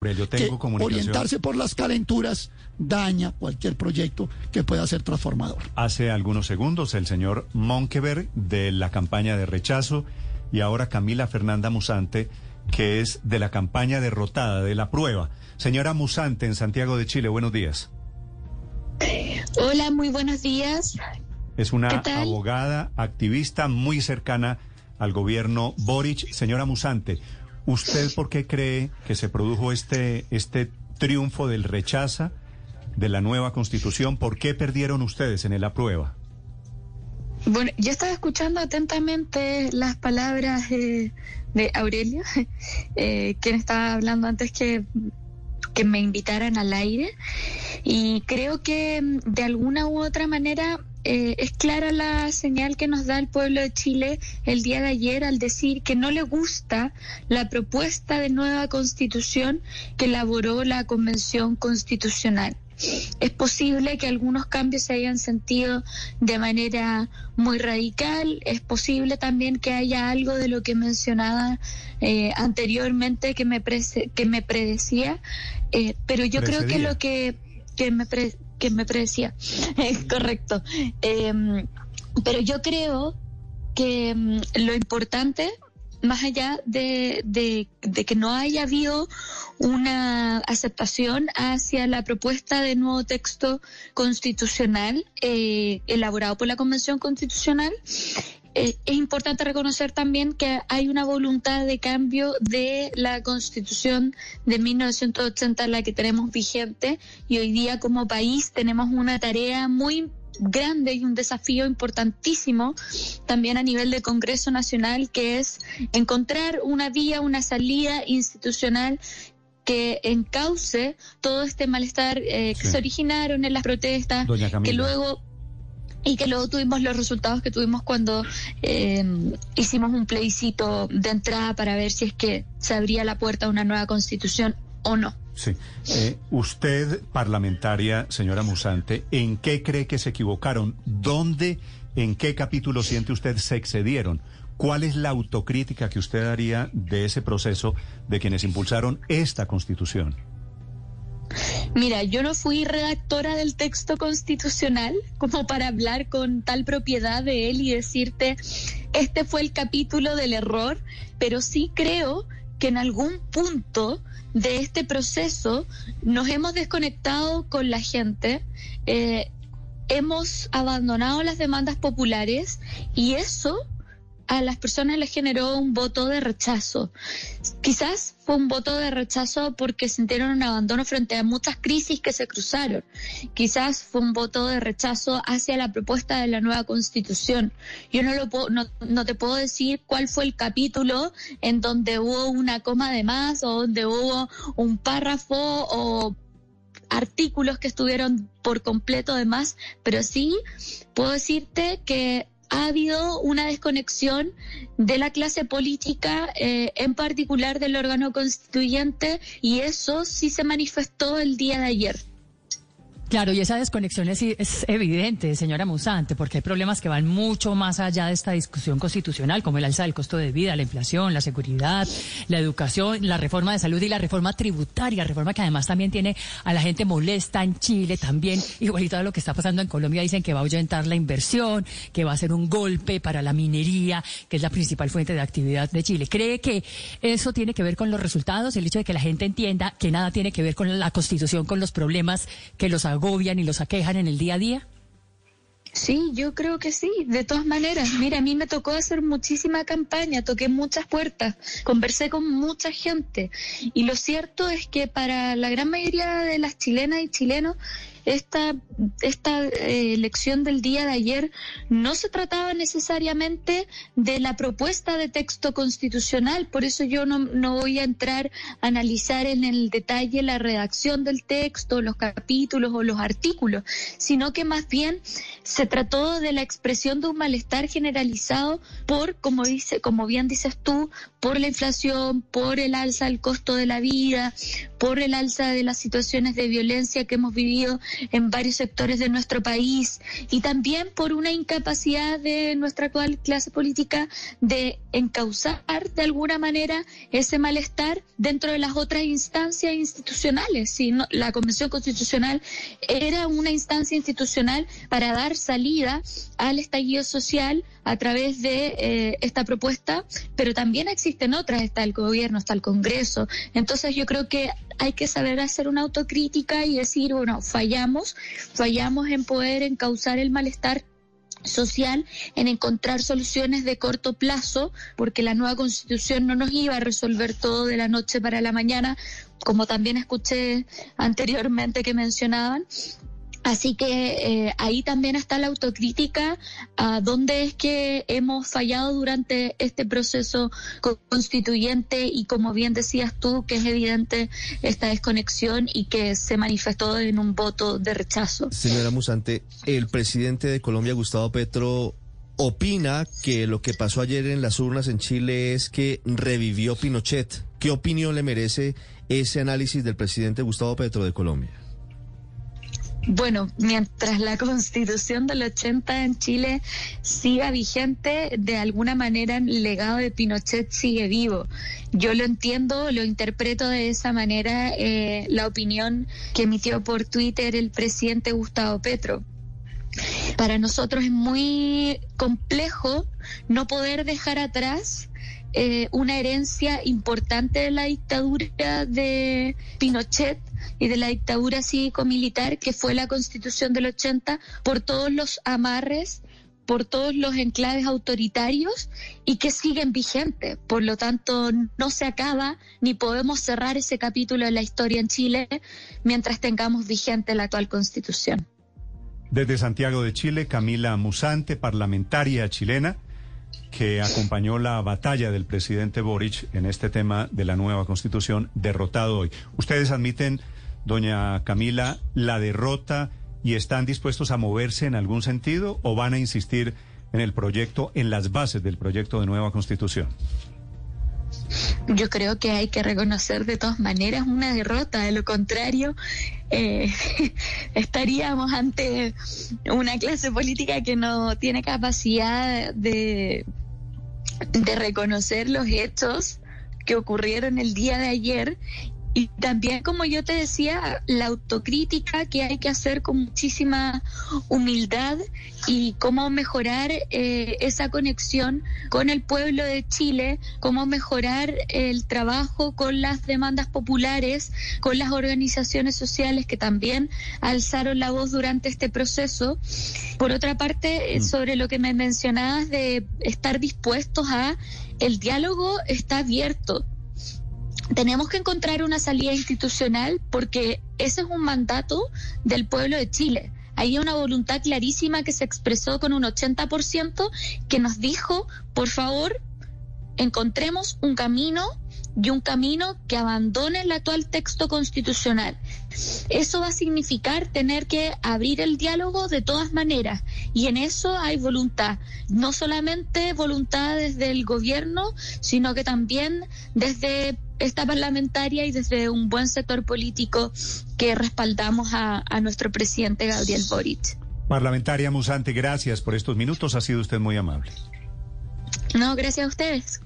Yo tengo que orientarse por las calenturas daña cualquier proyecto que pueda ser transformador. Hace algunos segundos el señor Monkeberg de la campaña de rechazo y ahora Camila Fernanda Musante que es de la campaña derrotada de la prueba. Señora Musante en Santiago de Chile, buenos días. Hola, muy buenos días. Es una abogada, activista muy cercana al gobierno Boric. Señora Musante, ¿Usted por qué cree que se produjo este, este triunfo del rechaza de la nueva constitución? ¿Por qué perdieron ustedes en el aprueba? Bueno, yo estaba escuchando atentamente las palabras de Aurelio, eh, quien estaba hablando antes que, que me invitaran al aire, y creo que de alguna u otra manera eh, es clara la señal que nos da el pueblo de Chile el día de ayer al decir que no le gusta la propuesta de nueva constitución que elaboró la Convención Constitucional. Es posible que algunos cambios se hayan sentido de manera muy radical. Es posible también que haya algo de lo que mencionaba eh, anteriormente que me, que me predecía. Eh, pero yo creo que lo que, que me que me predecía. Correcto. Em, pero yo creo que em, lo importante, más allá de, de, que no haya habido una aceptación hacia la propuesta de nuevo texto constitucional eh, elaborado por la Convención Constitucional, es importante reconocer también que hay una voluntad de cambio de la constitución de 1980, la que tenemos vigente, y hoy día como país tenemos una tarea muy grande y un desafío importantísimo también a nivel de Congreso Nacional, que es encontrar una vía, una salida institucional que encauce todo este malestar eh, que se originaron en las protestas, que luego y que luego tuvimos los resultados que tuvimos cuando eh, hicimos un plebiscito de entrada para ver si es que se abría la puerta a una nueva constitución o no. Sí. Eh, usted, parlamentaria, señora Musante, ¿en qué cree que se equivocaron? ¿Dónde, en qué capítulo siente usted se excedieron? ¿Cuál es la autocrítica que usted haría de ese proceso de quienes impulsaron esta constitución? Mira, yo no fui redactora del texto constitucional como para hablar con tal propiedad de él y decirte, este fue el capítulo del error, pero sí creo que en algún punto de este proceso nos hemos desconectado con la gente, eh, hemos abandonado las demandas populares y eso a las personas les generó un voto de rechazo. Quizás fue un voto de rechazo porque sintieron un abandono frente a muchas crisis que se cruzaron. Quizás fue un voto de rechazo hacia la propuesta de la nueva constitución. Yo no, lo puedo, no, te puedo decir cuál fue el capítulo en donde hubo una coma de más o donde hubo un párrafo o artículos que estuvieron por completo de más, pero sí puedo decirte que ha habido una desconexión de la clase política, eh, en particular del órgano constituyente, y eso sí se manifestó el día de ayer. Claro, y esa desconexión es, evidente, señora Musante, porque hay problemas que van mucho más allá de esta discusión constitucional, como el alza del costo de vida, la inflación, la seguridad, la educación, la reforma de salud y la reforma tributaria, reforma que además también tiene a la gente molesta en Chile, también igualito a lo que está pasando en Colombia, dicen que va a ahuyentar la inversión, que va a ser un golpe para la minería, que es la principal fuente de actividad de Chile. ¿Cree que eso tiene que ver con los resultados, el hecho de que la gente entienda que nada tiene que ver con la constitución, con los problemas que los agobian y los aquejan en el día a día? Sí, yo creo que sí, de todas maneras. Mira, a mí me tocó hacer muchísima campaña, toqué muchas puertas, conversé con mucha gente y lo cierto es que para la gran mayoría de las chilenas y chilenos esta, esta eh, elección del día de ayer no se trataba necesariamente de la propuesta de texto constitucional, por eso yo no, no voy a entrar a analizar en el detalle la redacción del texto, los capítulos o los artículos, sino que más bien se trató de la expresión de un malestar generalizado por, como dice, como bien dices tú, por la inflación, por el alza del costo de la vida, por el alza de las situaciones de violencia que hemos vivido en varios sectores de nuestro país y también por una incapacidad de nuestra actual clase política de encauzar de alguna manera ese malestar dentro de las otras instancias institucionales. Si la Convención Constitucional era una instancia institucional para dar salida al estallido social a través de eh, esta propuesta, pero también existen otras, está el gobierno, está el Congreso. Entonces yo creo que hay que saber hacer una autocrítica y decir, bueno, fallamos, en poder encauzar el malestar social en encontrar soluciones de corto plazo, porque la nueva constitución no nos iba a resolver todo de la noche para la mañana, como también escuché anteriormente que mencionaban, Así que eh, ahí también está la autocrítica a dónde es que hemos fallado durante este proceso constituyente y como bien decías tú, que es evidente esta desconexión y que se manifestó en un voto de rechazo. Señora Musante, el presidente de Colombia, Gustavo Petro, opina que lo que pasó ayer en las urnas en Chile es que revivió Pinochet. ¿Qué opinión le merece ese análisis del presidente Gustavo Petro de Colombia? Bueno, mientras la constitución del 80 en Chile siga vigente, de alguna manera el legado de Pinochet sigue vivo. Yo lo entiendo, lo interpreto de esa manera, eh, la opinión que emitió por Twitter el presidente Gustavo Petro. Para nosotros es muy complejo no poder dejar atrás eh, una herencia importante de la dictadura de Pinochet y de la dictadura cívico-militar que fue la constitución del 80 por todos los amarres por todos los enclaves autoritarios y que siguen vigentes. Por lo tanto, no se acaba ni podemos cerrar ese capítulo de la historia en Chile mientras tengamos vigente la actual constitución. Desde Santiago de Chile, Camila Musante, parlamentaria chilena que acompañó la batalla del presidente Boric en este tema de la nueva constitución, derrotado hoy. ¿Ustedes admiten, doña Camila, la derrota y están dispuestos a moverse en algún sentido o van a insistir en el proyecto, en las bases del proyecto de nueva constitución? Yo creo que hay que reconocer de todas maneras una derrota, de lo contrario eh, estaríamos ante una clase política que no tiene capacidad de, de reconocer los hechos que ocurrieron el día de ayer y también, como yo te decía, la autocrítica que hay que hacer con muchísima humildad y cómo mejorar eh, esa conexión con el pueblo de Chile, cómo mejorar el trabajo con las demandas populares, con las organizaciones sociales que también alzaron la voz durante este proceso. Por otra parte, mm. sobre lo que me mencionabas de estar dispuestos a, el diálogo está abierto tenemos que encontrar una salida institucional porque ese es un mandato del pueblo de Chile. Hay una voluntad clarísima que se expresó con un 80% que nos dijo, por favor, encontremos un camino y un camino que abandone el actual texto constitucional. Eso va a significar tener que abrir el diálogo de todas maneras y en eso hay voluntad, no solamente voluntad desde el gobierno, sino que también desde esta parlamentaria y desde un buen sector político que respaldamos a, a nuestro presidente Gabriel Boric. Parlamentaria Musante, gracias por estos minutos. Ha sido usted muy amable. No, gracias a ustedes.